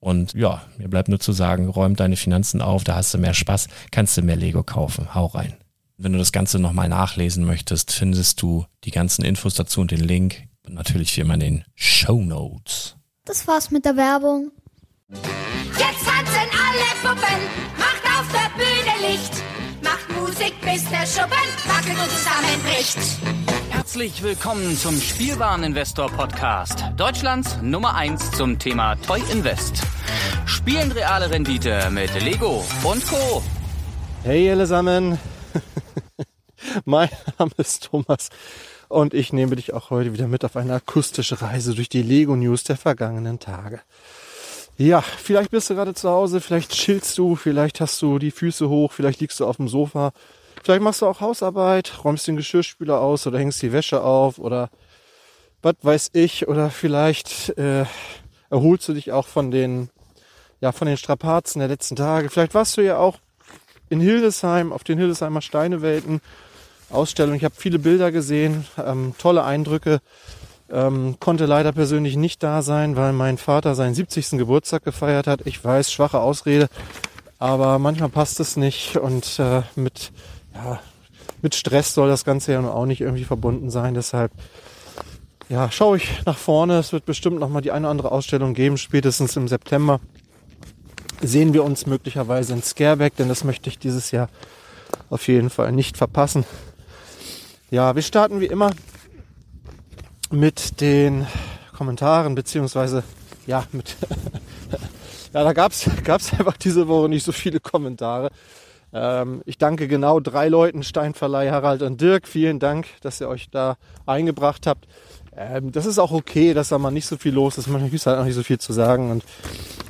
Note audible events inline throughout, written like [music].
Und ja, mir bleibt nur zu sagen, räum deine Finanzen auf, da hast du mehr Spaß, kannst du mehr Lego kaufen. Hau rein. Wenn du das Ganze nochmal nachlesen möchtest, findest du die ganzen Infos dazu und den Link. Und natürlich wie immer in den Show Notes. Das war's mit der Werbung. Jetzt tanzen alle Puppen, macht auf der Bühne Licht. Macht Musik, bis der Schuppen wackelt und zusammenbricht. Herzlich willkommen zum Spielwareninvestor Podcast. Deutschlands Nummer 1 zum Thema Toy Invest. Spielen reale Rendite mit Lego und Co. Hey allesamen. [laughs] mein Name ist Thomas und ich nehme dich auch heute wieder mit auf eine akustische Reise durch die Lego News der vergangenen Tage. Ja, vielleicht bist du gerade zu Hause, vielleicht chillst du, vielleicht hast du die Füße hoch, vielleicht liegst du auf dem Sofa Vielleicht machst du auch Hausarbeit, räumst den Geschirrspüler aus oder hängst die Wäsche auf oder was weiß ich. Oder vielleicht äh, erholst du dich auch von den, ja, von den Strapazen der letzten Tage. Vielleicht warst du ja auch in Hildesheim, auf den Hildesheimer Steinewelten. Ausstellung. Ich habe viele Bilder gesehen, ähm, tolle Eindrücke. Ähm, konnte leider persönlich nicht da sein, weil mein Vater seinen 70. Geburtstag gefeiert hat. Ich weiß, schwache Ausrede, aber manchmal passt es nicht und äh, mit ja, mit Stress soll das Ganze ja auch nicht irgendwie verbunden sein. Deshalb ja, schaue ich nach vorne. Es wird bestimmt noch mal die eine oder andere Ausstellung geben, spätestens im September. Sehen wir uns möglicherweise in Scareback, denn das möchte ich dieses Jahr auf jeden Fall nicht verpassen. Ja, wir starten wie immer mit den Kommentaren, beziehungsweise ja, mit [laughs] ja, da gab's gab's einfach diese Woche nicht so viele Kommentare. Ähm, ich danke genau drei Leuten, Steinverleih, Harald und Dirk. Vielen Dank, dass ihr euch da eingebracht habt. Ähm, das ist auch okay, dass da mal nicht so viel los ist. Manchmal gibt halt auch nicht so viel zu sagen und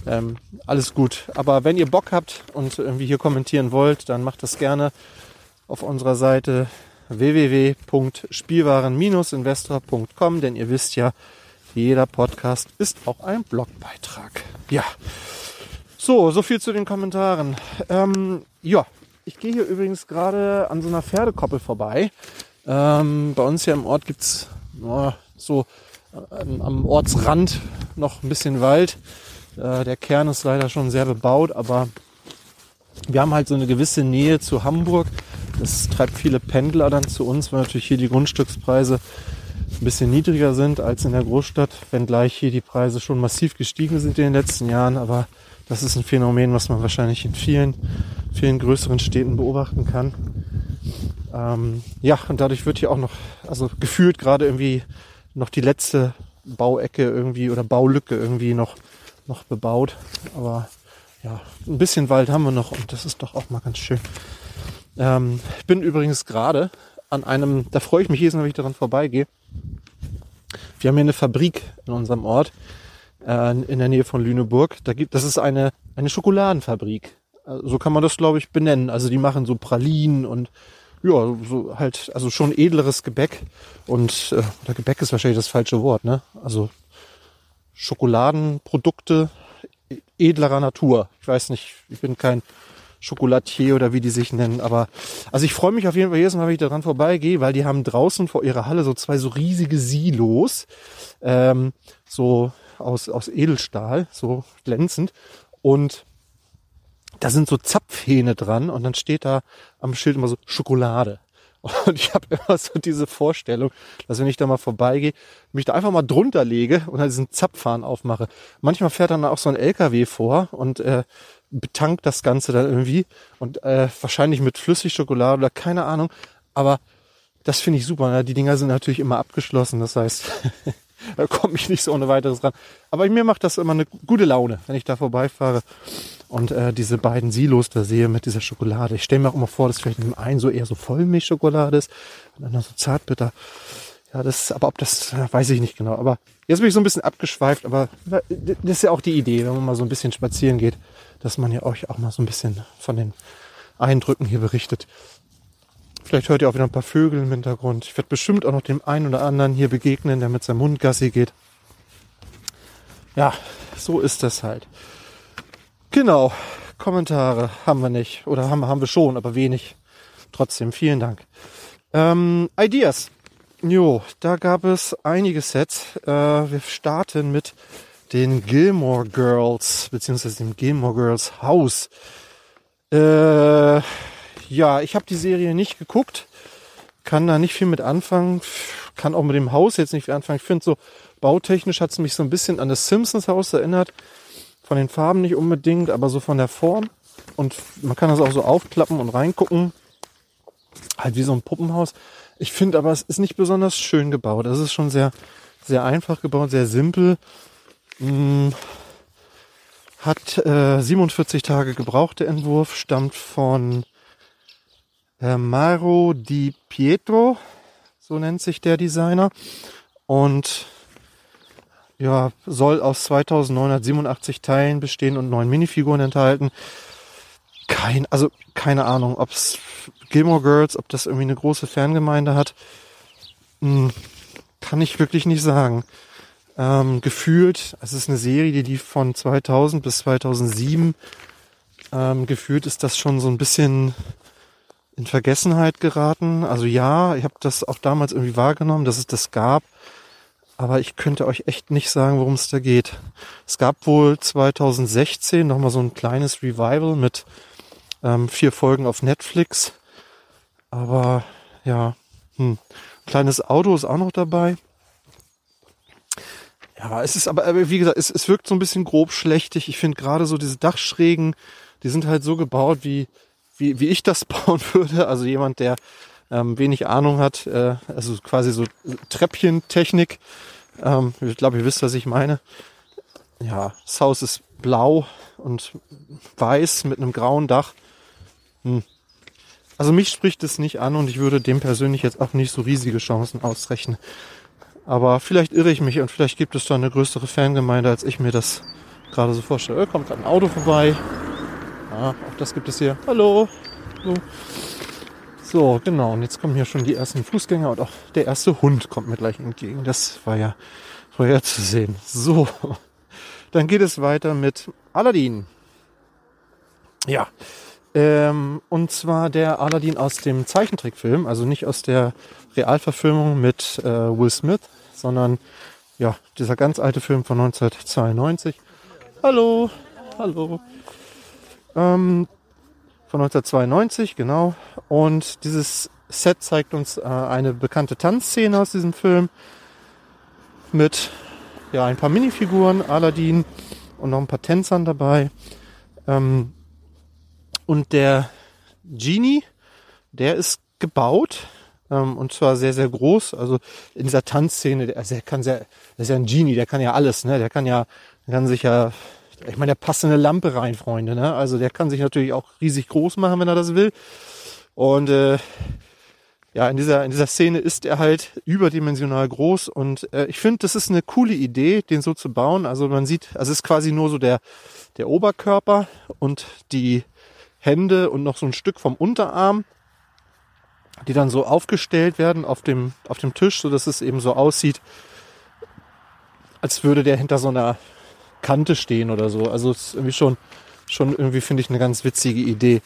ähm, alles gut. Aber wenn ihr Bock habt und irgendwie hier kommentieren wollt, dann macht das gerne auf unserer Seite www.spielwaren-investor.com, denn ihr wisst ja, jeder Podcast ist auch ein Blogbeitrag. Ja. So, so viel zu den Kommentaren. Ähm, ja, ich gehe hier übrigens gerade an so einer Pferdekoppel vorbei. Ähm, bei uns hier im Ort gibt's oh, so ähm, am Ortsrand noch ein bisschen Wald. Äh, der Kern ist leider schon sehr bebaut, aber wir haben halt so eine gewisse Nähe zu Hamburg. Das treibt viele Pendler dann zu uns, weil natürlich hier die Grundstückspreise ein bisschen niedriger sind als in der Großstadt, wenngleich hier die Preise schon massiv gestiegen sind in den letzten Jahren. Aber das ist ein Phänomen, was man wahrscheinlich in vielen, vielen größeren Städten beobachten kann. Ähm, ja, und dadurch wird hier auch noch, also gefühlt gerade irgendwie noch die letzte Bauecke irgendwie oder Baulücke irgendwie noch, noch bebaut. Aber ja, ein bisschen Wald haben wir noch und das ist doch auch mal ganz schön. Ähm, ich bin übrigens gerade an einem, da freue ich mich jedes Mal, wenn ich daran vorbeigehe. Wir haben hier eine Fabrik in unserem Ort, äh, in der Nähe von Lüneburg. Da gibt, das ist eine, eine Schokoladenfabrik. Äh, so kann man das, glaube ich, benennen. Also die machen so Pralinen und ja, so halt, also schon edleres Gebäck. Und äh, oder Gebäck ist wahrscheinlich das falsche Wort, ne? Also Schokoladenprodukte edlerer Natur. Ich weiß nicht, ich bin kein Schokolatier oder wie die sich nennen. Aber also ich freue mich auf jeden Fall jedes Mal, wenn ich daran vorbeigehe, weil die haben draußen vor ihrer Halle so zwei so riesige Silos, ähm, so aus, aus Edelstahl, so glänzend. Und da sind so Zapfhähne dran und dann steht da am Schild immer so Schokolade. [laughs] Und ich habe immer so diese Vorstellung, dass wenn ich da mal vorbeigehe, mich da einfach mal drunter lege und dann diesen Zapfhahn aufmache. Manchmal fährt dann auch so ein LKW vor und äh, betankt das Ganze dann irgendwie und äh, wahrscheinlich mit Flüssigschokolade oder keine Ahnung. Aber das finde ich super. Ne? Die Dinger sind natürlich immer abgeschlossen. Das heißt, [laughs] da komme ich nicht so ohne weiteres ran. Aber mir macht das immer eine gute Laune, wenn ich da vorbeifahre und äh, diese beiden Silos da sehe mit dieser Schokolade. Ich stelle mir auch immer vor, dass vielleicht in dem einen so eher so Vollmilchschokolade ist und dann so Zartbitter. Ja, das, aber ob das, weiß ich nicht genau. Aber jetzt bin ich so ein bisschen abgeschweift, aber das ist ja auch die Idee, wenn man mal so ein bisschen spazieren geht, dass man ja euch auch mal so ein bisschen von den Eindrücken hier berichtet. Vielleicht hört ihr auch wieder ein paar Vögel im Hintergrund. Ich werde bestimmt auch noch dem einen oder anderen hier begegnen, der mit seinem Hund Gassi geht. Ja, so ist das halt. Genau. Kommentare haben wir nicht. Oder haben, haben wir schon, aber wenig. Trotzdem, vielen Dank. Ähm, Ideas. Jo, da gab es einige Sets. Äh, wir starten mit den Gilmore Girls, beziehungsweise dem Gilmore Girls Haus. Äh, ja, ich habe die Serie nicht geguckt, kann da nicht viel mit anfangen, kann auch mit dem Haus jetzt nicht viel anfangen. Ich finde so, bautechnisch hat es mich so ein bisschen an das Simpsons Haus erinnert. Von den Farben nicht unbedingt, aber so von der Form. Und man kann das auch so aufklappen und reingucken. Halt wie so ein Puppenhaus. Ich finde aber, es ist nicht besonders schön gebaut. Es ist schon sehr, sehr einfach gebaut, sehr simpel. Hm, hat äh, 47 Tage gebraucht, der Entwurf, stammt von Maro Di Pietro, so nennt sich der Designer. Und ja, soll aus 2987 Teilen bestehen und neun Minifiguren enthalten. Kein, also keine Ahnung, ob's Gilmore Girls, ob das irgendwie eine große Fangemeinde hat, hm, kann ich wirklich nicht sagen. Ähm, gefühlt, es ist eine Serie, die lief von 2000 bis 2007. Ähm, gefühlt ist das schon so ein bisschen in Vergessenheit geraten. Also ja, ich habe das auch damals irgendwie wahrgenommen, dass es das gab. Aber ich könnte euch echt nicht sagen, worum es da geht. Es gab wohl 2016 nochmal so ein kleines Revival mit ähm, vier Folgen auf Netflix. Aber ja, hm. kleines Auto ist auch noch dabei. Ja, es ist aber, wie gesagt, es, es wirkt so ein bisschen grob schlechtig. Ich finde gerade so diese Dachschrägen, die sind halt so gebaut, wie, wie, wie ich das [laughs] bauen würde. Also jemand, der ähm, wenig Ahnung hat, äh, also quasi so Treppchentechnik. Ähm, ich glaube, ihr wisst, was ich meine. Ja, das Haus ist blau und weiß mit einem grauen Dach. Also mich spricht es nicht an und ich würde dem persönlich jetzt auch nicht so riesige Chancen ausrechnen. Aber vielleicht irre ich mich und vielleicht gibt es da eine größere Fangemeinde, als ich mir das gerade so vorstelle. Da kommt gerade ein Auto vorbei. Ja, auch das gibt es hier. Hallo. Hallo. So, genau. Und jetzt kommen hier schon die ersten Fußgänger und auch der erste Hund kommt mir gleich entgegen. Das war ja vorherzusehen. So. Dann geht es weiter mit Aladdin. Ja. Ähm, und zwar der Aladdin aus dem Zeichentrickfilm, also nicht aus der Realverfilmung mit äh, Will Smith, sondern ja, dieser ganz alte Film von 1992. Hallo, hallo. Ähm, von 1992, genau. Und dieses Set zeigt uns äh, eine bekannte Tanzszene aus diesem Film mit ja, ein paar Minifiguren, Aladdin und noch ein paar Tänzern dabei. Ähm, und der Genie, der ist gebaut ähm, und zwar sehr, sehr groß. Also in dieser Tanzszene, der, also der kann sehr, der ist ja ein Genie, der kann ja alles, ne? Der kann ja, der kann sich ja, ich meine, der passt in eine Lampe rein, Freunde, ne? Also der kann sich natürlich auch riesig groß machen, wenn er das will. Und äh, ja, in dieser, in dieser Szene ist er halt überdimensional groß und äh, ich finde, das ist eine coole Idee, den so zu bauen. Also man sieht, also es ist quasi nur so der, der Oberkörper und die Hände und noch so ein Stück vom Unterarm, die dann so aufgestellt werden auf dem, auf dem Tisch, so dass es eben so aussieht, als würde der hinter so einer Kante stehen oder so. Also es ist irgendwie schon, schon irgendwie finde ich eine ganz witzige Idee.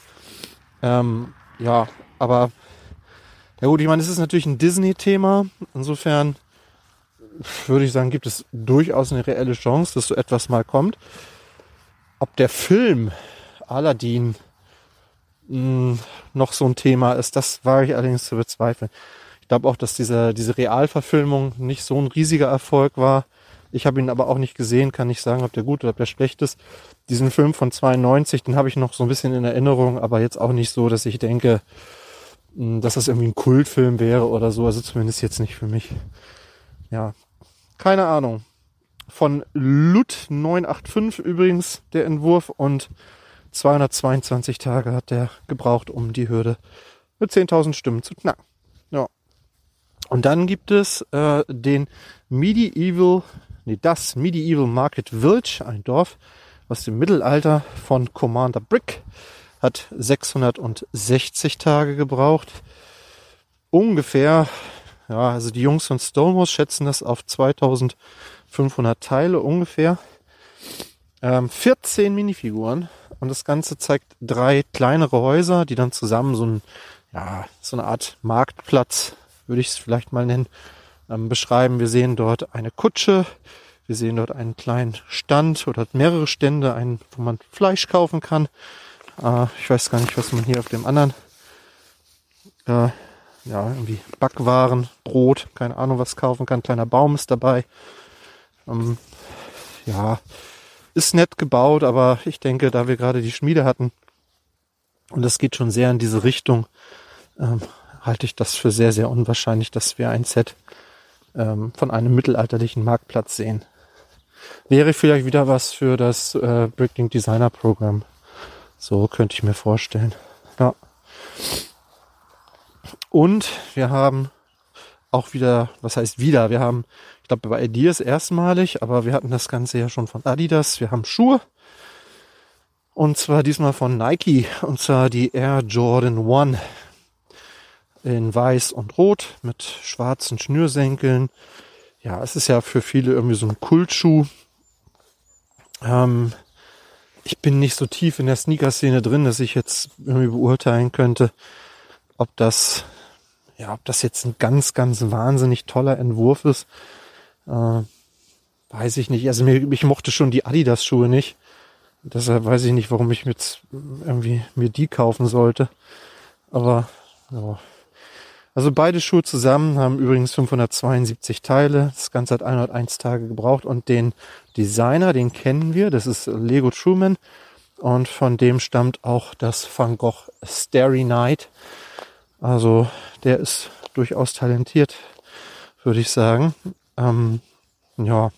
Ähm, ja, aber ja gut, ich meine, es ist natürlich ein Disney-Thema. Insofern würde ich sagen, gibt es durchaus eine reelle Chance, dass so etwas mal kommt. Ob der Film Aladdin mh, noch so ein Thema ist, das wage ich allerdings zu bezweifeln. Ich glaube auch, dass diese, diese Realverfilmung nicht so ein riesiger Erfolg war. Ich habe ihn aber auch nicht gesehen, kann nicht sagen, ob der gut oder ob der schlecht ist. Diesen Film von 92, den habe ich noch so ein bisschen in Erinnerung, aber jetzt auch nicht so, dass ich denke, mh, dass das irgendwie ein Kultfilm wäre oder so. Also zumindest jetzt nicht für mich. Ja, keine Ahnung. Von Lut 985 übrigens der Entwurf und 222 Tage hat der gebraucht, um die Hürde mit 10.000 Stimmen zu knacken. Ja. Und dann gibt es äh, den Medieval, nee, das Medieval Market Village, ein Dorf aus dem Mittelalter von Commander Brick, hat 660 Tage gebraucht. Ungefähr, ja, also die Jungs von Stonewall schätzen das auf 2500 Teile ungefähr. Ähm, 14 Minifiguren und das Ganze zeigt drei kleinere Häuser, die dann zusammen so, ein, ja, so eine Art Marktplatz, würde ich es vielleicht mal nennen, ähm, beschreiben. Wir sehen dort eine Kutsche, wir sehen dort einen kleinen Stand oder mehrere Stände, einen, wo man Fleisch kaufen kann. Äh, ich weiß gar nicht, was man hier auf dem anderen, äh, ja, irgendwie Backwaren, Brot, keine Ahnung, was kaufen kann. Kleiner Baum ist dabei. Ähm, ja, ist nett gebaut, aber ich denke, da wir gerade die Schmiede hatten und es geht schon sehr in diese Richtung, ähm, halte ich das für sehr, sehr unwahrscheinlich, dass wir ein Set ähm, von einem mittelalterlichen Marktplatz sehen. Wäre vielleicht wieder was für das äh, Bricklink Designer Programm. So könnte ich mir vorstellen. Ja. Und wir haben auch wieder, was heißt wieder? Wir haben, ich glaube, bei Adidas erstmalig, aber wir hatten das Ganze ja schon von Adidas. Wir haben Schuhe. Und zwar diesmal von Nike. Und zwar die Air Jordan One. In weiß und rot mit schwarzen Schnürsenkeln. Ja, es ist ja für viele irgendwie so ein Kultschuh. Ähm, ich bin nicht so tief in der Sneaker-Szene drin, dass ich jetzt irgendwie beurteilen könnte, ob das, ja, ob das jetzt ein ganz, ganz wahnsinnig toller Entwurf ist. Äh, weiß ich nicht. Also mir, ich mochte schon die Adidas-Schuhe nicht. Deshalb weiß ich nicht, warum ich jetzt irgendwie mir die kaufen sollte. Aber ja. Also beide Schuhe zusammen haben übrigens 572 Teile. Das Ganze hat 101 Tage gebraucht und den Designer, den kennen wir. Das ist Lego Truman und von dem stammt auch das Van Gogh Starry Night. Also der ist durchaus talentiert, würde ich sagen. Ähm, ja.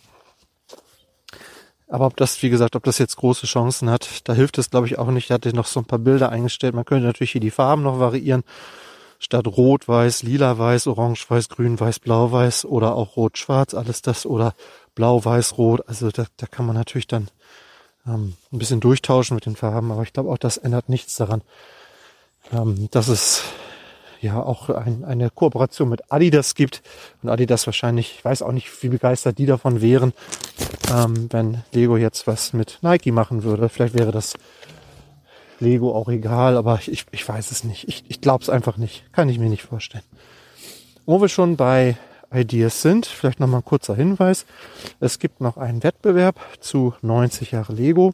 Aber ob das, wie gesagt, ob das jetzt große Chancen hat, da hilft es, glaube ich, auch nicht. Da hatte noch so ein paar Bilder eingestellt. Man könnte natürlich hier die Farben noch variieren. Statt rot, weiß, lila, weiß, orange, weiß, grün, weiß, blau, weiß oder auch rot, schwarz, alles das oder blau, weiß, rot. Also da, da kann man natürlich dann ähm, ein bisschen durchtauschen mit den Farben. Aber ich glaube auch, das ändert nichts daran, ähm, dass es ja auch ein, eine Kooperation mit Adidas gibt und Adidas wahrscheinlich, ich weiß auch nicht, wie begeistert die davon wären, ähm, wenn Lego jetzt was mit Nike machen würde. Vielleicht wäre das Lego auch egal, aber ich, ich weiß es nicht. Ich, ich glaube es einfach nicht. Kann ich mir nicht vorstellen. Wo wir schon bei Ideas sind, vielleicht nochmal ein kurzer Hinweis. Es gibt noch einen Wettbewerb zu 90 Jahre Lego.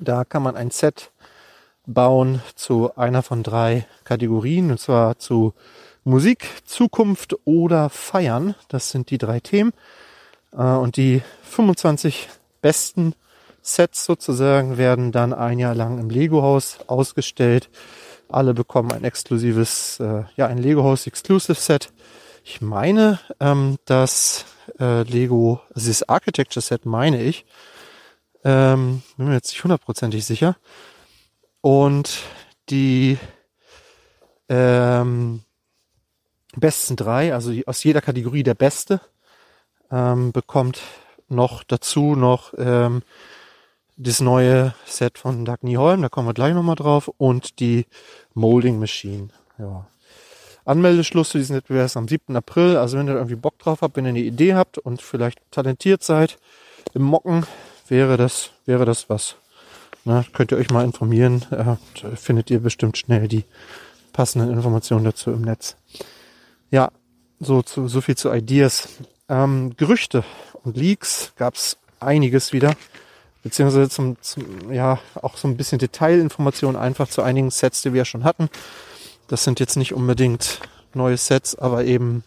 Da kann man ein Set bauen zu einer von drei Kategorien, und zwar zu Musik, Zukunft oder Feiern. Das sind die drei Themen. Äh, und die 25 besten Sets sozusagen werden dann ein Jahr lang im Lego-Haus ausgestellt. Alle bekommen ein exklusives, äh, ja, ein Lego-Haus Exclusive Set. Ich meine, ähm, dass äh, Lego, also dieses Architecture Set meine ich, ähm, bin mir jetzt nicht hundertprozentig sicher, und die ähm, besten drei, also aus jeder Kategorie der Beste, ähm, bekommt noch dazu noch ähm, das neue Set von Dagny Holm, da kommen wir gleich nochmal drauf, und die Molding Machine. Ja. Anmeldeschluss zu diesem Wettbewerb ist am 7. April. Also wenn ihr irgendwie Bock drauf habt, wenn ihr eine Idee habt und vielleicht talentiert seid im Mocken, wäre das, wäre das was. Na, könnt ihr euch mal informieren. Äh, findet ihr bestimmt schnell die passenden Informationen dazu im Netz. Ja, so, zu, so viel zu Ideas. Ähm, Gerüchte und Leaks gab es einiges wieder. Beziehungsweise zum, zum, ja, auch so ein bisschen Detailinformationen einfach zu einigen Sets, die wir schon hatten. Das sind jetzt nicht unbedingt neue Sets, aber eben,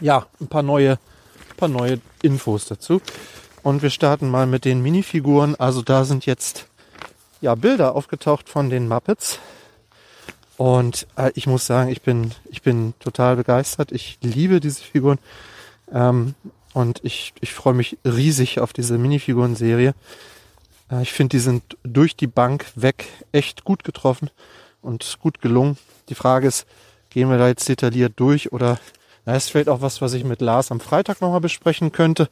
ja, ein paar neue, ein paar neue Infos dazu. Und wir starten mal mit den Minifiguren. Also da sind jetzt ja Bilder aufgetaucht von den Muppets. Und äh, ich muss sagen, ich bin, ich bin total begeistert. Ich liebe diese Figuren. Ähm, und ich, ich freue mich riesig auf diese Minifiguren-Serie. Äh, ich finde, die sind durch die Bank weg echt gut getroffen und gut gelungen. Die Frage ist, gehen wir da jetzt detailliert durch oder na, ist vielleicht auch was, was ich mit Lars am Freitag nochmal besprechen könnte.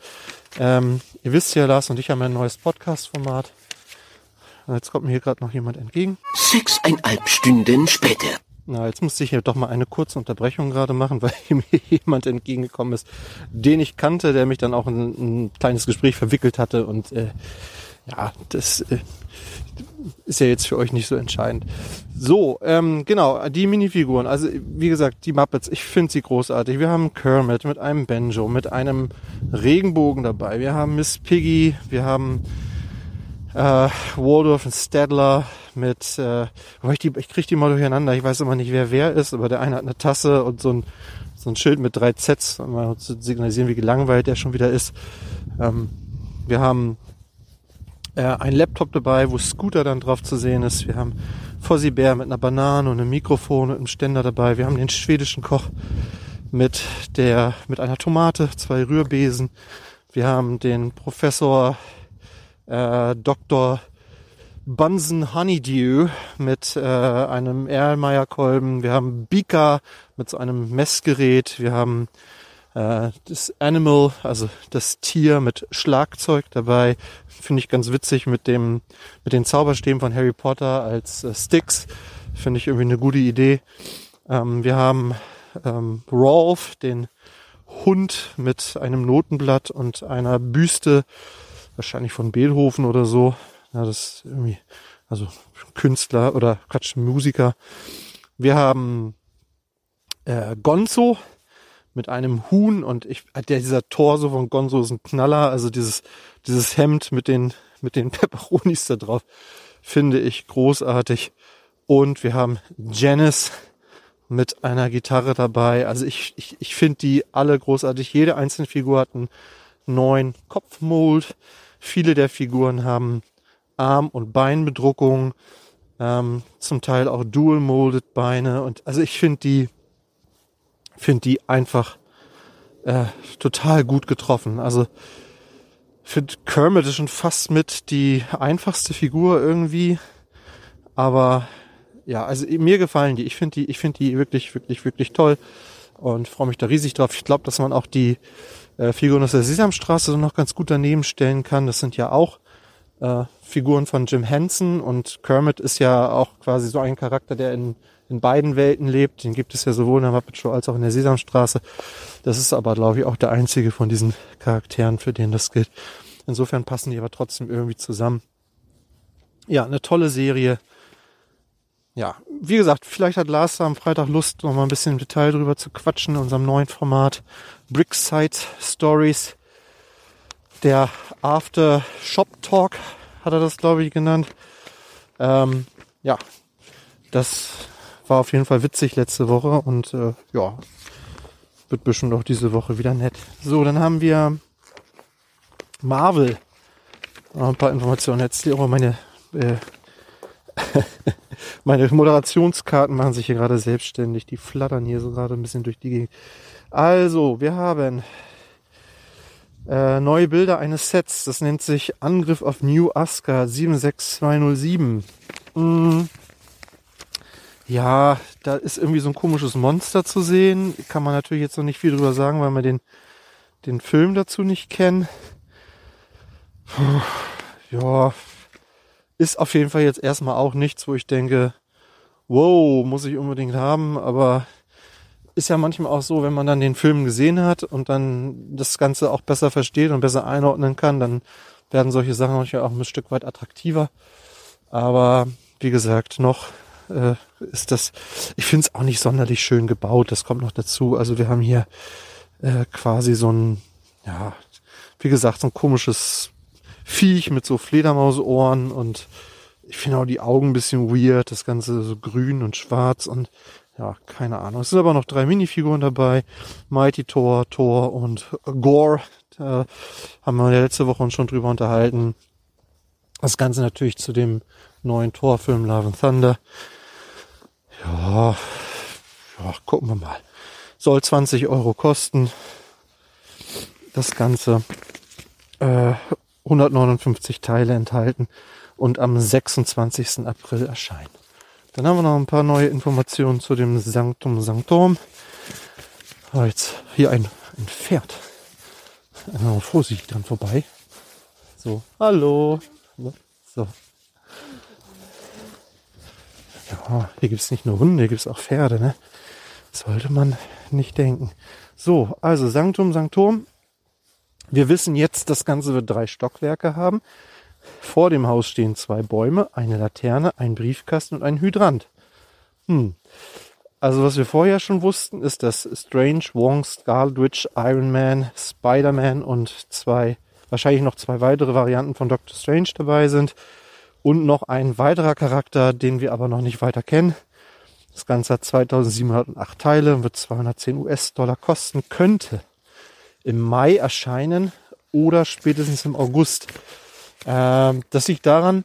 Ähm, ihr wisst ja, Lars und ich haben ein neues Podcast-Format. Jetzt kommt mir hier gerade noch jemand entgegen. Sechseinhalb Stunden später. Na, jetzt musste ich hier doch mal eine kurze Unterbrechung gerade machen, weil [laughs] mir jemand entgegengekommen ist, den ich kannte, der mich dann auch in ein kleines Gespräch verwickelt hatte. Und äh, ja, das äh, ist ja jetzt für euch nicht so entscheidend. So, ähm, genau, die Minifiguren. Also wie gesagt, die Muppets, ich finde sie großartig. Wir haben Kermit mit einem Banjo, mit einem Regenbogen dabei. Wir haben Miss Piggy, wir haben äh, Waldorf und Stadler mit, äh, ich, die, ich kriege die mal durcheinander. Ich weiß immer nicht, wer wer ist, aber der eine hat eine Tasse und so ein, so ein Schild mit drei Zs, um mal zu signalisieren, wie gelangweilt der schon wieder ist. Ähm, wir haben äh, ein Laptop dabei, wo Scooter dann drauf zu sehen ist. Wir haben Fossi Bär mit einer Banane und einem Mikrofon und einem Ständer dabei. Wir haben den schwedischen Koch mit der, mit einer Tomate, zwei Rührbesen. Wir haben den Professor äh, Dr. Bunsen Honeydew mit äh, einem Erlmeyer-Kolben. Wir haben Beaker mit so einem Messgerät. Wir haben äh, das Animal, also das Tier mit Schlagzeug dabei. Finde ich ganz witzig mit dem, mit den Zauberstäben von Harry Potter als äh, Sticks. Finde ich irgendwie eine gute Idee. Ähm, wir haben ähm, Rolf, den Hund mit einem Notenblatt und einer Büste, wahrscheinlich von Beethoven oder so. Ja, das irgendwie, also Künstler oder Quatsch, Musiker. Wir haben äh, Gonzo, mit einem Huhn und ich, der, dieser Torso von Gonzo ist ein Knaller, also dieses, dieses Hemd mit den, mit den [laughs] Peperonis da drauf, finde ich großartig. Und wir haben Janice mit einer Gitarre dabei. Also ich, ich, ich finde die alle großartig. Jede einzelne Figur hat einen neuen Kopfmold. Viele der Figuren haben Arm- und Beinbedruckung, ähm, zum Teil auch Dual-Molded Beine. Und also ich finde die finde die einfach äh, total gut getroffen. Also finde Kermit ist schon fast mit die einfachste Figur irgendwie. Aber ja, also mir gefallen die. Ich finde die, ich finde die wirklich, wirklich, wirklich toll und freue mich da riesig drauf. Ich glaube, dass man auch die äh, Figuren aus der Sesamstraße so noch ganz gut daneben stellen kann. Das sind ja auch äh, Figuren von Jim Henson und Kermit ist ja auch quasi so ein Charakter, der in, in beiden Welten lebt. Den gibt es ja sowohl in der Muppet Show als auch in der Sesamstraße. Das ist aber, glaube ich, auch der einzige von diesen Charakteren, für den das gilt. Insofern passen die aber trotzdem irgendwie zusammen. Ja, eine tolle Serie. Ja, wie gesagt, vielleicht hat Lars am Freitag Lust, noch mal ein bisschen im Detail drüber zu quatschen in unserem neuen Format Brickside Stories. Der After Shop Talk hat er das, glaube ich, genannt. Ähm, ja, das war auf jeden Fall witzig letzte Woche und äh, ja, wird bestimmt auch diese Woche wieder nett. So, dann haben wir Marvel. Noch ein paar Informationen. Jetzt hier auch meine äh, [laughs] meine Moderationskarten machen sich hier gerade selbstständig. Die flattern hier so gerade ein bisschen durch die Gegend. Also, wir haben äh, neue Bilder eines Sets. Das nennt sich Angriff auf New Aska 76207. Mm. Ja, da ist irgendwie so ein komisches Monster zu sehen. Kann man natürlich jetzt noch nicht viel drüber sagen, weil wir den, den Film dazu nicht kennen. Ja, ist auf jeden Fall jetzt erstmal auch nichts, wo ich denke, wow, muss ich unbedingt haben, aber ist ja manchmal auch so, wenn man dann den Film gesehen hat und dann das Ganze auch besser versteht und besser einordnen kann, dann werden solche Sachen manchmal auch ein Stück weit attraktiver. Aber wie gesagt, noch äh, ist das, ich finde es auch nicht sonderlich schön gebaut, das kommt noch dazu. Also wir haben hier äh, quasi so ein, ja, wie gesagt, so ein komisches Viech mit so Fledermausohren und ich finde auch die Augen ein bisschen weird, das Ganze so grün und schwarz und ja, keine Ahnung. Es sind aber noch drei Minifiguren dabei. Mighty Thor, Thor und Gore. Da haben wir ja letzte Woche uns schon drüber unterhalten. Das Ganze natürlich zu dem neuen Thor-Film Love and Thunder. Ja, ja, gucken wir mal. Soll 20 Euro kosten. Das Ganze. Äh, 159 Teile enthalten und am 26. April erscheinen. Dann haben wir noch ein paar neue Informationen zu dem Sanctum Sanctorum. Oh, jetzt hier ein, ein Pferd. Äh, vorsichtig dran vorbei. So, hallo. So. Ja, hier gibt es nicht nur Hunde, hier gibt es auch Pferde, ne? Sollte man nicht denken. So, also Sanctum Sanctorum wir wissen jetzt, das Ganze wird drei Stockwerke haben. Vor dem Haus stehen zwei Bäume, eine Laterne, ein Briefkasten und ein Hydrant. Hm. Also was wir vorher schon wussten, ist, dass Strange, Wong, Scarlet Witch, Iron Man, Spider-Man und zwei, wahrscheinlich noch zwei weitere Varianten von Doctor Strange dabei sind. Und noch ein weiterer Charakter, den wir aber noch nicht weiter kennen. Das Ganze hat 2708 Teile und wird 210 US-Dollar kosten könnte im Mai erscheinen oder spätestens im August. Ähm, das liegt daran,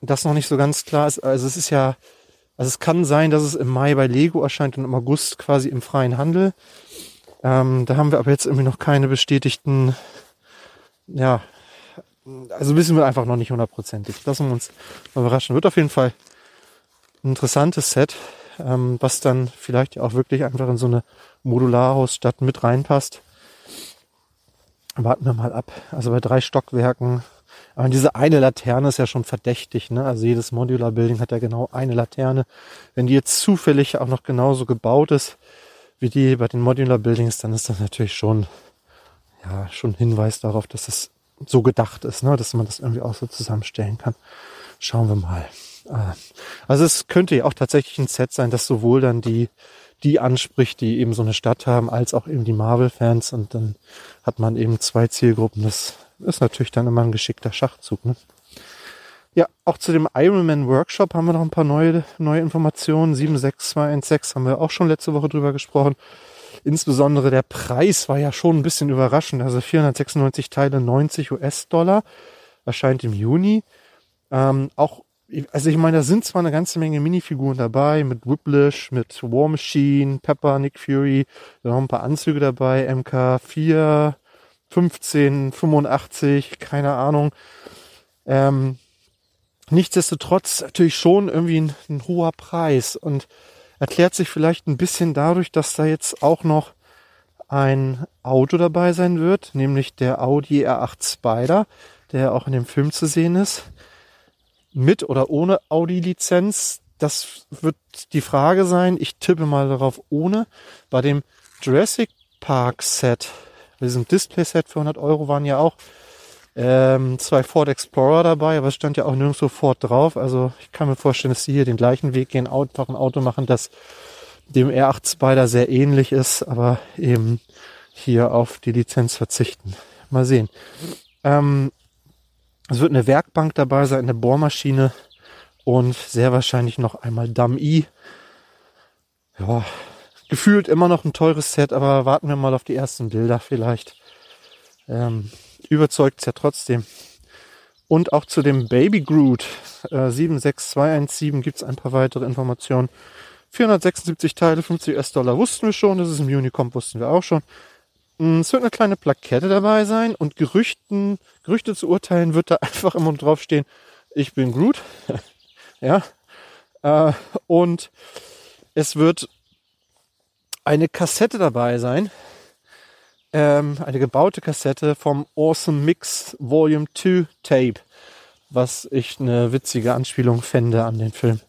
dass noch nicht so ganz klar ist. Also es ist ja, also es kann sein, dass es im Mai bei Lego erscheint und im August quasi im freien Handel. Ähm, da haben wir aber jetzt irgendwie noch keine bestätigten, ja, also wissen wir einfach noch nicht hundertprozentig. Lassen wir uns mal überraschen. Wird auf jeden Fall ein interessantes Set, ähm, was dann vielleicht auch wirklich einfach in so eine Modularhausstadt mit reinpasst. Warten wir mal ab. Also bei drei Stockwerken. Aber diese eine Laterne ist ja schon verdächtig. Ne? Also jedes Modular Building hat ja genau eine Laterne. Wenn die jetzt zufällig auch noch genauso gebaut ist wie die bei den Modular Buildings, dann ist das natürlich schon, ja, schon Hinweis darauf, dass es so gedacht ist, ne? dass man das irgendwie auch so zusammenstellen kann. Schauen wir mal. Ah. Also es könnte ja auch tatsächlich ein Set sein, das sowohl dann die die anspricht, die eben so eine Stadt haben, als auch eben die Marvel-Fans. Und dann hat man eben zwei Zielgruppen. Das ist natürlich dann immer ein geschickter Schachzug. Ne? Ja, auch zu dem Ironman Workshop haben wir noch ein paar neue, neue Informationen. 76216 haben wir auch schon letzte Woche drüber gesprochen. Insbesondere der Preis war ja schon ein bisschen überraschend. Also 496 Teile, 90 US-Dollar. Erscheint im Juni. Ähm, auch also ich meine, da sind zwar eine ganze Menge Minifiguren dabei, mit Whiplash, mit War Machine, Pepper, Nick Fury, da noch ein paar Anzüge dabei, MK4, 1585, keine Ahnung. Ähm, nichtsdestotrotz natürlich schon irgendwie ein, ein hoher Preis und erklärt sich vielleicht ein bisschen dadurch, dass da jetzt auch noch ein Auto dabei sein wird, nämlich der Audi R8 Spider, der auch in dem Film zu sehen ist. Mit oder ohne Audi-Lizenz, das wird die Frage sein. Ich tippe mal darauf ohne. Bei dem Jurassic Park Set, bei diesem Display-Set für 100 Euro waren ja auch ähm, zwei Ford Explorer dabei, aber es stand ja auch nirgendwo Ford drauf. Also ich kann mir vorstellen, dass sie hier den gleichen Weg gehen, einfach ein Auto machen, das dem R8 Spider sehr ähnlich ist, aber eben hier auf die Lizenz verzichten. Mal sehen. Ähm, es wird eine Werkbank dabei sein, eine Bohrmaschine und sehr wahrscheinlich noch einmal Dummy. Ja, gefühlt immer noch ein teures Set, aber warten wir mal auf die ersten Bilder vielleicht. Ähm, überzeugt es ja trotzdem. Und auch zu dem Baby Groot äh, 76217 gibt es ein paar weitere Informationen. 476 Teile, 50 US-Dollar wussten wir schon. Das ist im Unicom, wussten wir auch schon. Mm, es wird eine kleine Plakette dabei sein und Gerüchten, Gerüchte zu urteilen wird da [laughs] einfach immer draufstehen, ich bin Groot. [laughs] ja. Äh, und es wird eine Kassette dabei sein. Ähm, eine gebaute Kassette vom Awesome Mix Volume 2 Tape. Was ich eine witzige Anspielung fände an den Film.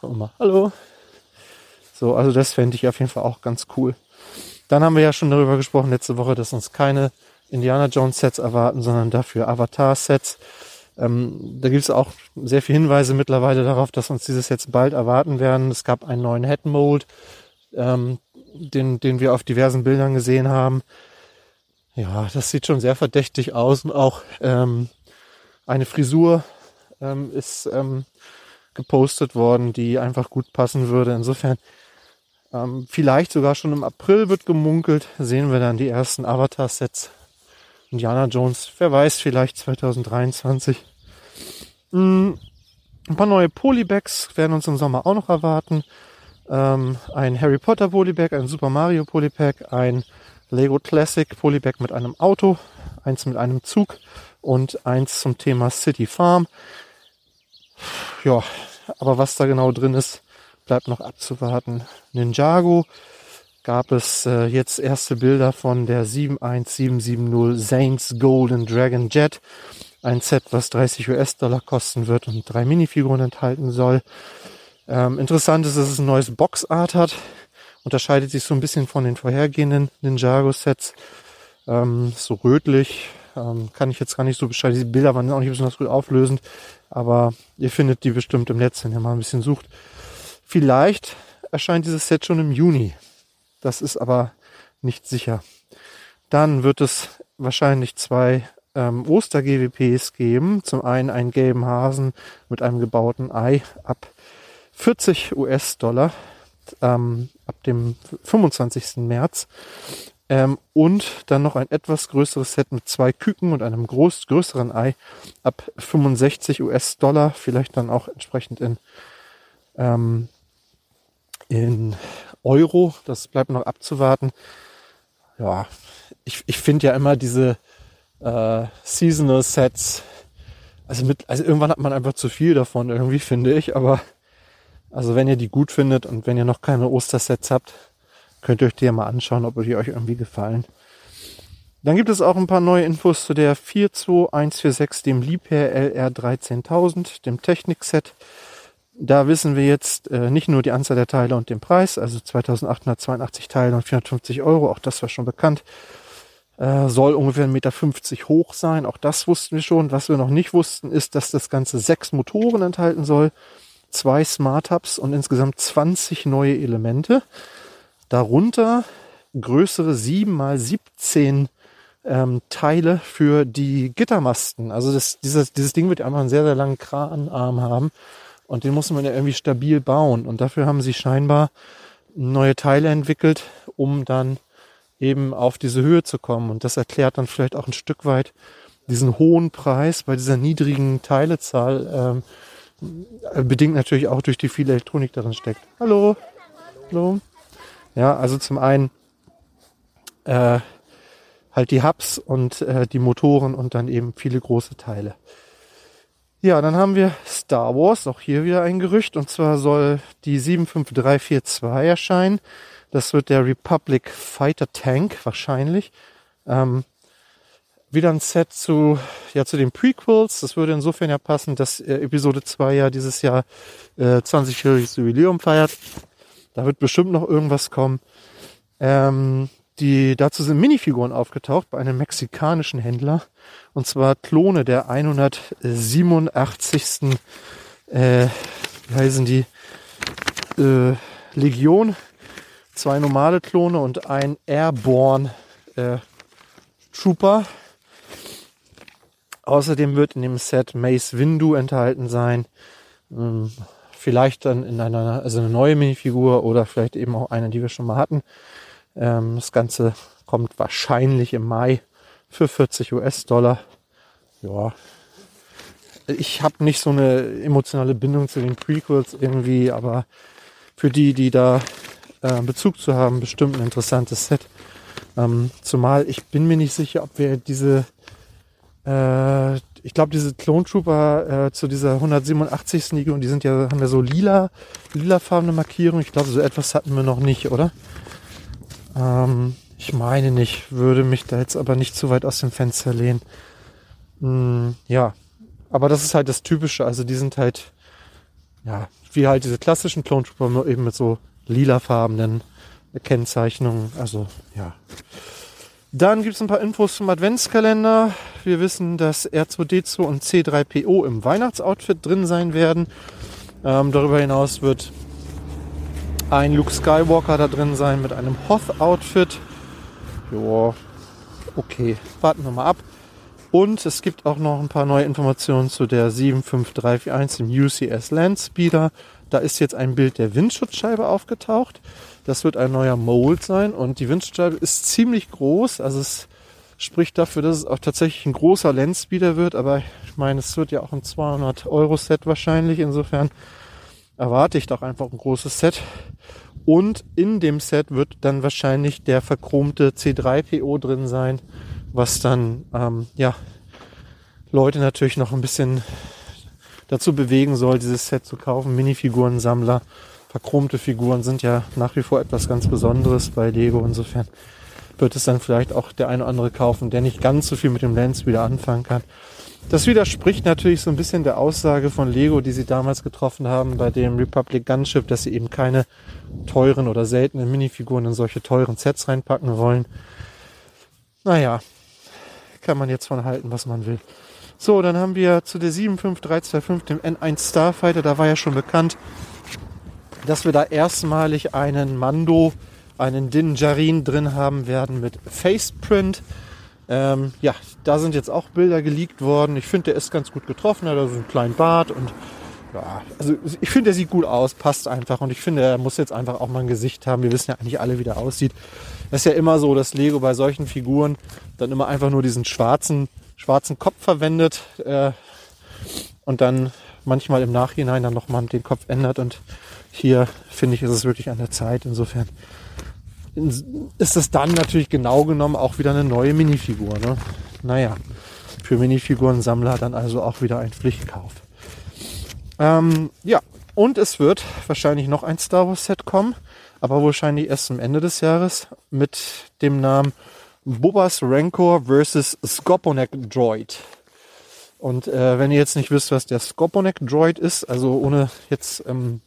Guck mal. Hallo. So, also das fände ich auf jeden Fall auch ganz cool. Dann haben wir ja schon darüber gesprochen letzte Woche, dass uns keine Indiana Jones Sets erwarten, sondern dafür Avatar Sets. Ähm, da gibt es auch sehr viele Hinweise mittlerweile darauf, dass uns diese Sets bald erwarten werden. Es gab einen neuen Head Mold, ähm, den, den wir auf diversen Bildern gesehen haben. Ja, das sieht schon sehr verdächtig aus und auch ähm, eine Frisur ähm, ist ähm, gepostet worden, die einfach gut passen würde. Insofern ähm, vielleicht sogar schon im April wird gemunkelt, sehen wir dann die ersten Avatar-Sets. Indiana Jones, wer weiß, vielleicht 2023. Mhm. Ein paar neue Polybags werden uns im Sommer auch noch erwarten. Ähm, ein Harry Potter Polybag, ein Super Mario Polypack, ein Lego Classic Polybag mit einem Auto, eins mit einem Zug und eins zum Thema City Farm. Ja, aber was da genau drin ist, bleibt noch abzuwarten. Ninjago gab es äh, jetzt erste Bilder von der 71770 Saints Golden Dragon Jet. Ein Set, was 30 US-Dollar kosten wird und drei Minifiguren enthalten soll. Ähm, interessant ist, dass es ein neues Boxart hat. Unterscheidet sich so ein bisschen von den vorhergehenden Ninjago-Sets. Ähm, so rötlich, ähm, kann ich jetzt gar nicht so beschreiben. Die Bilder waren auch nicht besonders gut auflösend, aber ihr findet die bestimmt im Netz, wenn ihr mal ein bisschen sucht. Vielleicht erscheint dieses Set schon im Juni. Das ist aber nicht sicher. Dann wird es wahrscheinlich zwei ähm, Oster-GWPs geben. Zum einen einen gelben Hasen mit einem gebauten Ei ab 40 US-Dollar ähm, ab dem 25. März. Ähm, und dann noch ein etwas größeres Set mit zwei Küken und einem groß, größeren Ei ab 65 US-Dollar, vielleicht dann auch entsprechend in ähm, in Euro. Das bleibt noch abzuwarten. Ja, ich, ich finde ja immer diese äh, Seasonal Sets. Also mit, also irgendwann hat man einfach zu viel davon irgendwie, finde ich. Aber also wenn ihr die gut findet und wenn ihr noch keine Ostersets habt, könnt ihr euch die ja mal anschauen, ob die euch irgendwie gefallen. Dann gibt es auch ein paar neue Infos zu der 42146, dem Liebherr LR 13000, dem Technik-Set. Da wissen wir jetzt äh, nicht nur die Anzahl der Teile und den Preis, also 2882 Teile und 450 Euro, auch das war schon bekannt. Äh, soll ungefähr 1,50 Meter hoch sein, auch das wussten wir schon. Was wir noch nicht wussten, ist, dass das Ganze sechs Motoren enthalten soll, zwei Smart Hubs und insgesamt 20 neue Elemente. Darunter größere 7 mal 17 ähm, Teile für die Gittermasten. Also das, dieses, dieses Ding wird einfach einen sehr, sehr langen Kranarm haben und den muss man ja irgendwie stabil bauen. Und dafür haben sie scheinbar neue Teile entwickelt, um dann eben auf diese Höhe zu kommen. Und das erklärt dann vielleicht auch ein Stück weit diesen hohen Preis bei dieser niedrigen Teilezahl, ähm, bedingt natürlich auch durch die viele Elektronik darin steckt. Hallo. Hallo. Ja, also zum einen äh, halt die Hubs und äh, die Motoren und dann eben viele große Teile. Ja, dann haben wir Star Wars, auch hier wieder ein Gerücht, und zwar soll die 75342 erscheinen. Das wird der Republic Fighter Tank wahrscheinlich. Ähm, wieder ein Set zu, ja, zu den Prequels. Das würde insofern ja passen, dass äh, Episode 2 ja dieses Jahr äh, 20-jähriges Jubiläum feiert. Da wird bestimmt noch irgendwas kommen. Ähm, die, dazu sind Minifiguren aufgetaucht bei einem mexikanischen Händler. Und zwar Klone der 187. Äh, wie heißen die? Äh, Legion. Zwei normale Klone und ein Airborne äh, Trooper. Außerdem wird in dem Set Mace Windu enthalten sein. Ähm, vielleicht dann in einer, also eine neue Minifigur oder vielleicht eben auch eine, die wir schon mal hatten. Ähm, das Ganze kommt wahrscheinlich im Mai für 40 US-Dollar. Ja, ich habe nicht so eine emotionale Bindung zu den Prequels irgendwie, aber für die, die da äh, Bezug zu haben, bestimmt ein interessantes Set. Ähm, zumal ich bin mir nicht sicher, ob wir diese, äh, ich glaube, diese Clone Trooper äh, zu dieser 187. Legion, die sind ja, haben ja so lila, lilafarbene Markierung. Ich glaube, so etwas hatten wir noch nicht, oder? Ähm, ich meine nicht, würde mich da jetzt aber nicht zu weit aus dem Fenster lehnen. Hm, ja, aber das ist halt das Typische. Also die sind halt, ja, wie halt diese klassischen Clone Trooper, nur eben mit so lilafarbenen Kennzeichnungen. Also ja. Dann gibt es ein paar Infos zum Adventskalender. Wir wissen, dass R2D2 und C3PO im Weihnachtsoutfit drin sein werden. Ähm, darüber hinaus wird ein Luke Skywalker da drin sein mit einem Hoth-Outfit. Ja, okay, warten wir mal ab. Und es gibt auch noch ein paar neue Informationen zu der 75341 im UCS Landspeeder. Da ist jetzt ein Bild der Windschutzscheibe aufgetaucht. Das wird ein neuer Mold sein und die Windschutzscheibe ist ziemlich groß. Also es spricht dafür, dass es auch tatsächlich ein großer Landspeeder wird. Aber ich meine, es wird ja auch ein 200 Euro Set wahrscheinlich. Insofern erwarte ich doch einfach ein großes Set. Und in dem Set wird dann wahrscheinlich der verchromte C3PO drin sein, was dann ähm, ja Leute natürlich noch ein bisschen dazu bewegen soll, dieses Set zu kaufen. Minifigurensammler, verchromte Figuren sind ja nach wie vor etwas ganz Besonderes bei Lego. Insofern wird es dann vielleicht auch der eine oder andere kaufen, der nicht ganz so viel mit dem Lens wieder anfangen kann. Das widerspricht natürlich so ein bisschen der Aussage von Lego, die sie damals getroffen haben bei dem Republic Gunship, dass sie eben keine teuren oder seltenen Minifiguren in solche teuren Sets reinpacken wollen. Naja, kann man jetzt von halten, was man will. So, dann haben wir zu der 75325, dem N1 Starfighter, da war ja schon bekannt, dass wir da erstmalig einen Mando, einen Din Djarin drin haben werden mit Faceprint. Ähm, ja, da sind jetzt auch Bilder geleakt worden. Ich finde, der ist ganz gut getroffen. Er hat so einen kleinen Bart und ja, also ich finde, der sieht gut aus, passt einfach. Und ich finde, er muss jetzt einfach auch mal ein Gesicht haben. Wir wissen ja eigentlich alle, wie der aussieht. Das ist ja immer so, dass Lego bei solchen Figuren dann immer einfach nur diesen schwarzen, schwarzen Kopf verwendet äh, und dann manchmal im Nachhinein dann nochmal den Kopf ändert. Und hier finde ich, ist es wirklich an der Zeit. Insofern ist es dann natürlich genau genommen auch wieder eine neue Minifigur. Ne? Naja, für Minifiguren-Sammler dann also auch wieder ein Pflichtkauf. Ähm, ja, und es wird wahrscheinlich noch ein Star Wars Set kommen, aber wahrscheinlich erst zum Ende des Jahres mit dem Namen Bobas Rancor vs. Skoponek Droid. Und äh, wenn ihr jetzt nicht wisst, was der Skoponek Droid ist, also ohne jetzt ähm,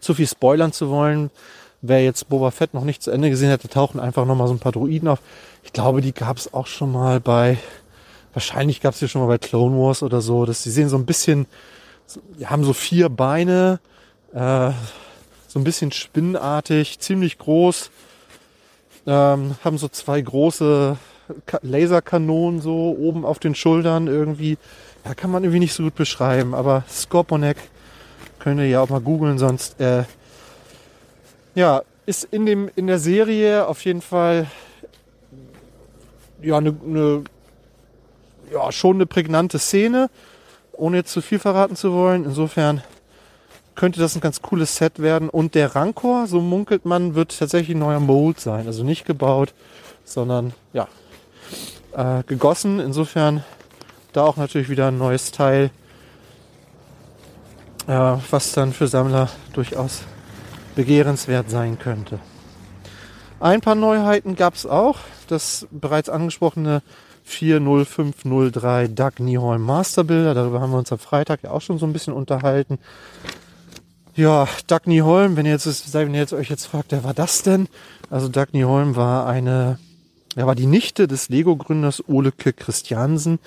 zu viel spoilern zu wollen, wer jetzt Boba Fett noch nicht zu Ende gesehen da tauchen einfach nochmal so ein paar Druiden auf. Ich glaube, die gab es auch schon mal bei, wahrscheinlich gab es die schon mal bei Clone Wars oder so, dass die sehen so ein bisschen, die haben so vier Beine, äh, so ein bisschen spinnenartig, ziemlich groß, ähm, haben so zwei große Laserkanonen so oben auf den Schultern irgendwie. Ja, kann man irgendwie nicht so gut beschreiben, aber Scorponek könnt ihr ja auch mal googeln, sonst äh, ja, ist in dem in der Serie auf jeden Fall ja eine ne, ja schon eine prägnante Szene, ohne jetzt zu viel verraten zu wollen. Insofern könnte das ein ganz cooles Set werden. Und der Rancor, so munkelt man, wird tatsächlich ein neuer Mold sein. Also nicht gebaut, sondern ja, äh, gegossen. Insofern da auch natürlich wieder ein neues Teil, äh, was dann für Sammler durchaus begehrenswert sein könnte. Ein paar Neuheiten gab es auch. Das bereits angesprochene 40503 Doug Nieholm Masterbilder. Darüber haben wir uns am Freitag ja auch schon so ein bisschen unterhalten. Ja, Doug Nieholm, wenn ihr jetzt, wenn ihr jetzt euch jetzt fragt, wer war das denn? Also Doug Nieholm war eine, er war die Nichte des Lego-Gründers Oleke Christiansen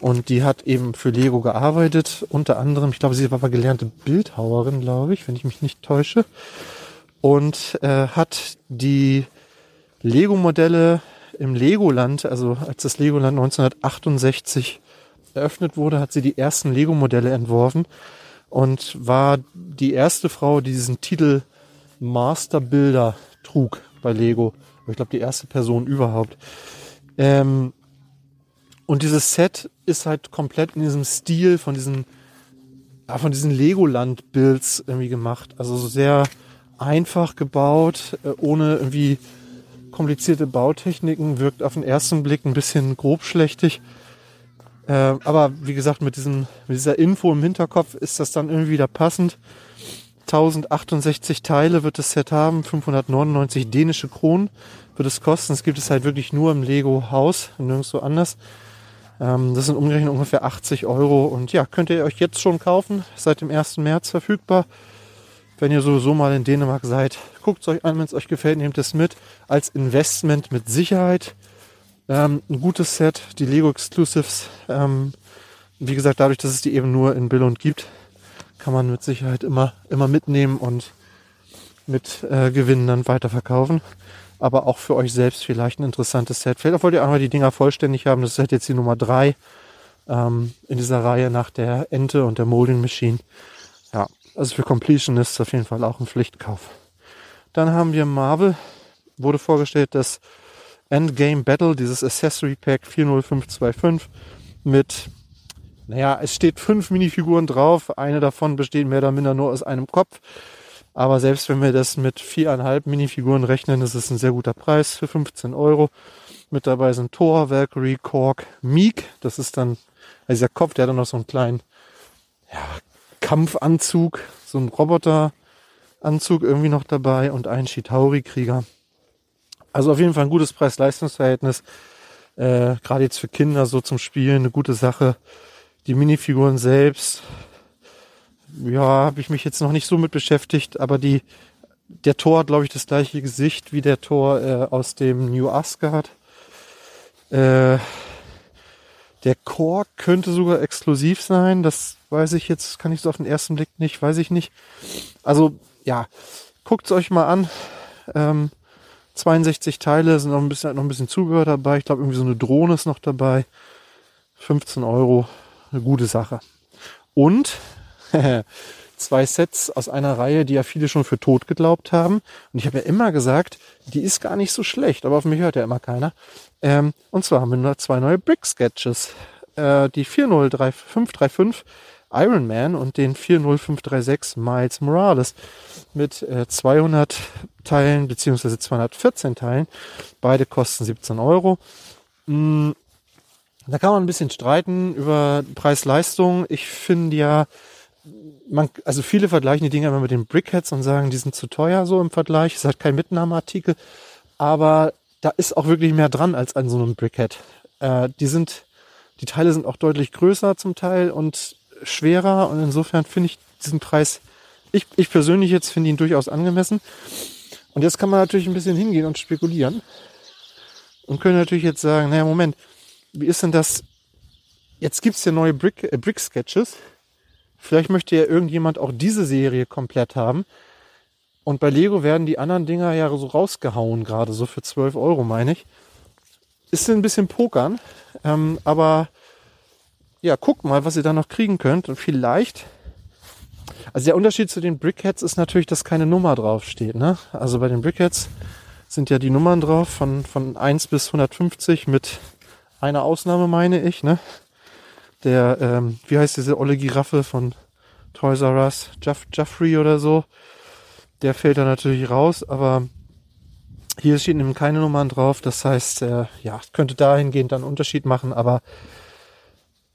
und die hat eben für Lego gearbeitet. Unter anderem, ich glaube, sie war aber gelernte Bildhauerin, glaube ich, wenn ich mich nicht täusche. Und äh, hat die Lego-Modelle im Legoland, also als das Legoland 1968 eröffnet wurde, hat sie die ersten Lego-Modelle entworfen und war die erste Frau, die diesen Titel Master Builder trug bei Lego. Ich glaube, die erste Person überhaupt. Ähm, und dieses Set ist halt komplett in diesem Stil von diesen, ja, von diesen Legoland-Builds irgendwie gemacht. Also sehr einfach gebaut, äh, ohne irgendwie komplizierte Bautechniken, wirkt auf den ersten Blick ein bisschen grobschlächtig. Äh, aber wie gesagt, mit, diesem, mit dieser Info im Hinterkopf ist das dann irgendwie wieder passend. 1068 Teile wird das Set haben, 599 dänische Kronen wird es kosten. Das gibt es halt wirklich nur im Lego Haus, nirgendwo anders. Ähm, das sind umgerechnet ungefähr 80 Euro und ja, könnt ihr euch jetzt schon kaufen, seit dem 1. März verfügbar. Wenn ihr sowieso mal in Dänemark seid, guckt es euch an, wenn es euch gefällt, nehmt es mit. Als Investment mit Sicherheit. Ähm, ein gutes Set, die Lego Exclusives. Ähm, wie gesagt, dadurch, dass es die eben nur in Billund gibt, kann man mit Sicherheit immer, immer mitnehmen und mit äh, Gewinnen dann weiterverkaufen. Aber auch für euch selbst vielleicht ein interessantes Set. Vielleicht wollt ihr einmal die Dinger vollständig haben. Das ist halt jetzt die Nummer drei ähm, in dieser Reihe nach der Ente und der Molding Machine. Ja, also für Completionists auf jeden Fall auch ein Pflichtkauf. Dann haben wir Marvel, wurde vorgestellt, das Endgame Battle, dieses Accessory Pack 40525 mit, naja, es steht fünf Minifiguren drauf. Eine davon besteht mehr oder minder nur aus einem Kopf. Aber selbst wenn wir das mit viereinhalb Minifiguren rechnen, ist es ein sehr guter Preis für 15 Euro. Mit dabei sind Thor, Valkyrie, Korg, Meek. Das ist dann, also dieser Kopf, der hat dann noch so einen kleinen ja, Kampfanzug, so ein Roboteranzug irgendwie noch dabei und ein Shitauri-Krieger. Also auf jeden Fall ein gutes Preis-Leistungs-Verhältnis. Äh, Gerade jetzt für Kinder so zum Spielen eine gute Sache. Die Minifiguren selbst, ja, habe ich mich jetzt noch nicht so mit beschäftigt, aber die, der Tor hat, glaube ich, das gleiche Gesicht wie der Tor äh, aus dem New Asgard. Äh, der Core könnte sogar exklusiv sein. Das weiß ich jetzt, kann ich so auf den ersten Blick nicht, weiß ich nicht. Also, ja, guckt's euch mal an. Ähm, 62 Teile sind noch ein bisschen, noch ein bisschen Zubehör dabei. Ich glaube, irgendwie so eine Drohne ist noch dabei. 15 Euro, eine gute Sache. Und [laughs] zwei Sets aus einer Reihe, die ja viele schon für tot geglaubt haben. Und ich habe ja immer gesagt, die ist gar nicht so schlecht, aber auf mich hört ja immer keiner. Ähm, und zwar haben wir nur zwei neue Brick Sketches. Äh, die 40535 Iron Man und den 40536 Miles Morales mit äh, 200 Teilen beziehungsweise 214 Teilen. Beide kosten 17 Euro. Mm, da kann man ein bisschen streiten über Preis-Leistung. Ich finde ja, man, also viele vergleichen die Dinger immer mit den Brickheads und sagen, die sind zu teuer so im Vergleich. Es hat kein Mitnahmeartikel, aber da ist auch wirklich mehr dran als an so einem Brickhead. Äh, die sind, die Teile sind auch deutlich größer zum Teil und schwerer und insofern finde ich diesen Preis, ich, ich persönlich jetzt finde ihn durchaus angemessen. Und jetzt kann man natürlich ein bisschen hingehen und spekulieren und können natürlich jetzt sagen, naja, Moment, wie ist denn das? Jetzt gibt's ja neue Brick, äh, Brick Sketches. Vielleicht möchte ja irgendjemand auch diese Serie komplett haben. Und bei Lego werden die anderen Dinger ja so rausgehauen, gerade so für 12 Euro, meine ich. Ist ein bisschen pokern, ähm, aber ja, guckt mal, was ihr da noch kriegen könnt. Und vielleicht, also der Unterschied zu den Brickheads ist natürlich, dass keine Nummer draufsteht. Ne? Also bei den Brickheads sind ja die Nummern drauf von, von 1 bis 150 mit einer Ausnahme, meine ich. Ne? Der, ähm, wie heißt diese olle Giraffe von Toys R Us? Jeff, Jeffrey oder so. Der fällt da natürlich raus, aber Hier stehen eben keine Nummern drauf. Das heißt, äh, ja, könnte dahingehend dann Unterschied machen, aber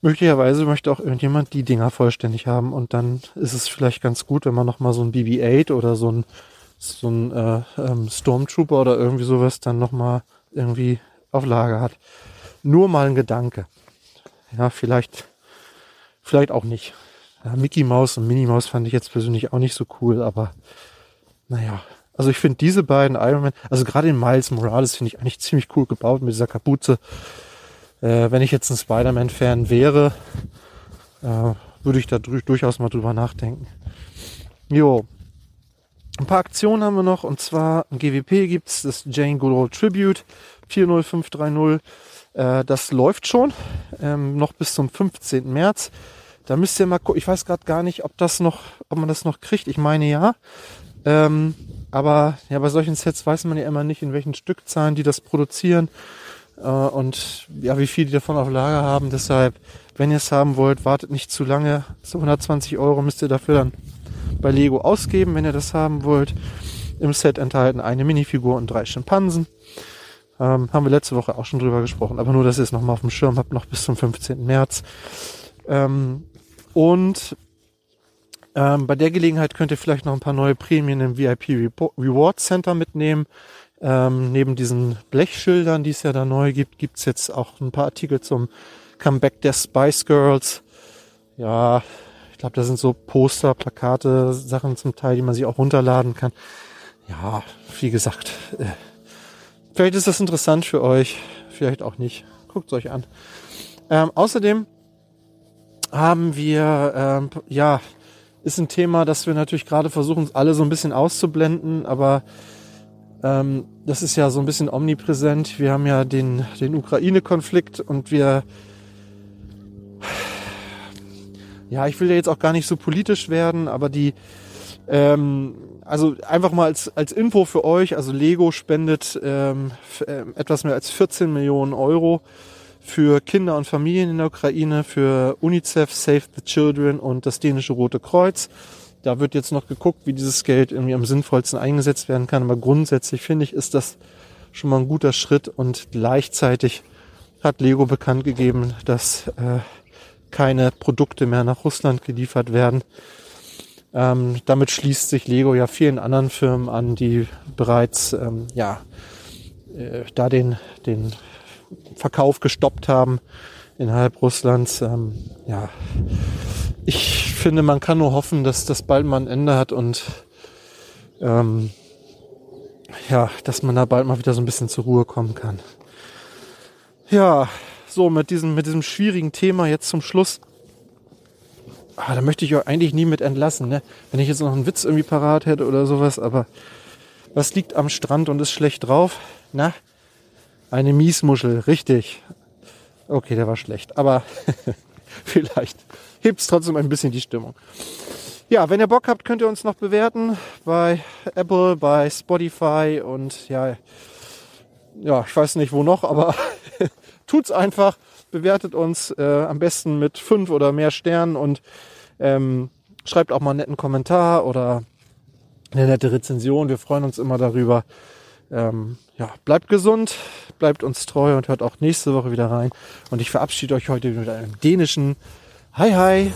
möglicherweise möchte auch irgendjemand die Dinger vollständig haben und dann ist es vielleicht ganz gut, wenn man nochmal so ein BB-8 oder so ein, so ein äh, ähm, Stormtrooper oder irgendwie sowas dann nochmal irgendwie auf Lager hat. Nur mal ein Gedanke. Ja, vielleicht, vielleicht auch nicht. Ja, Mickey Mouse und Minnie Mouse fand ich jetzt persönlich auch nicht so cool, aber naja. Also ich finde diese beiden Iron Man, also gerade den Miles Morales finde ich eigentlich ziemlich cool gebaut mit dieser Kapuze. Äh, wenn ich jetzt ein Spider-Man-Fan wäre, äh, würde ich da durchaus mal drüber nachdenken. Jo. Ein paar Aktionen haben wir noch und zwar im GWP gibt's das Jane Goodall Tribute 40530. Äh, das läuft schon ähm, noch bis zum 15. März. Da müsst ihr mal gucken. Ich weiß gerade gar nicht, ob das noch, ob man das noch kriegt. Ich meine ja. Ähm, aber ja, bei solchen Sets weiß man ja immer nicht, in welchen Stückzahlen die das produzieren äh, und ja, wie viel die davon auf Lager haben. Deshalb, wenn ihr es haben wollt, wartet nicht zu lange. So 120 Euro müsst ihr dafür dann bei Lego ausgeben, wenn ihr das haben wollt. Im Set enthalten eine Minifigur und drei Schimpansen. Ähm, haben wir letzte Woche auch schon drüber gesprochen, aber nur, dass ihr es nochmal auf dem Schirm habt, noch bis zum 15. März. Ähm, und ähm, bei der Gelegenheit könnt ihr vielleicht noch ein paar neue Prämien im VIP Reward Center mitnehmen. Ähm, neben diesen Blechschildern, die es ja da neu gibt, gibt's jetzt auch ein paar Artikel zum Comeback der Spice Girls. Ja, ich glaube, da sind so Poster, Plakate, Sachen zum Teil, die man sich auch runterladen kann. Ja, wie gesagt, äh, vielleicht ist das interessant für euch, vielleicht auch nicht. Guckt euch an. Ähm, außerdem haben wir ähm, ja ist ein Thema, das wir natürlich gerade versuchen, alle so ein bisschen auszublenden, aber ähm, das ist ja so ein bisschen omnipräsent. Wir haben ja den, den Ukraine-Konflikt und wir, ja, ich will ja jetzt auch gar nicht so politisch werden, aber die, ähm, also einfach mal als, als Info für euch, also Lego spendet ähm, äh, etwas mehr als 14 Millionen Euro für Kinder und Familien in der Ukraine, für UNICEF, Save the Children und das dänische Rote Kreuz. Da wird jetzt noch geguckt, wie dieses Geld irgendwie am sinnvollsten eingesetzt werden kann. Aber grundsätzlich finde ich, ist das schon mal ein guter Schritt und gleichzeitig hat Lego bekannt gegeben, dass äh, keine Produkte mehr nach Russland geliefert werden. Ähm, damit schließt sich Lego ja vielen anderen Firmen an, die bereits ähm, ja äh, da den den Verkauf gestoppt haben innerhalb Russlands. Ähm, ja, ich finde, man kann nur hoffen, dass das bald mal ein Ende hat und ähm, ja, dass man da bald mal wieder so ein bisschen zur Ruhe kommen kann. Ja, so mit diesem mit diesem schwierigen Thema jetzt zum Schluss. Ah, da möchte ich euch eigentlich nie mit entlassen, ne? Wenn ich jetzt noch einen Witz irgendwie parat hätte oder sowas, aber was liegt am Strand und ist schlecht drauf? Na, eine Miesmuschel, richtig. Okay, der war schlecht, aber [laughs] vielleicht hebt es trotzdem ein bisschen die Stimmung. Ja, wenn ihr Bock habt, könnt ihr uns noch bewerten bei Apple, bei Spotify und ja, ja, ich weiß nicht wo noch, aber [laughs] tut's einfach. Bewertet uns äh, am besten mit fünf oder mehr Sternen und ähm, schreibt auch mal einen netten Kommentar oder eine nette Rezension. Wir freuen uns immer darüber. Ähm, ja, bleibt gesund, bleibt uns treu und hört auch nächste Woche wieder rein. Und ich verabschiede euch heute mit einem dänischen Hi Hi.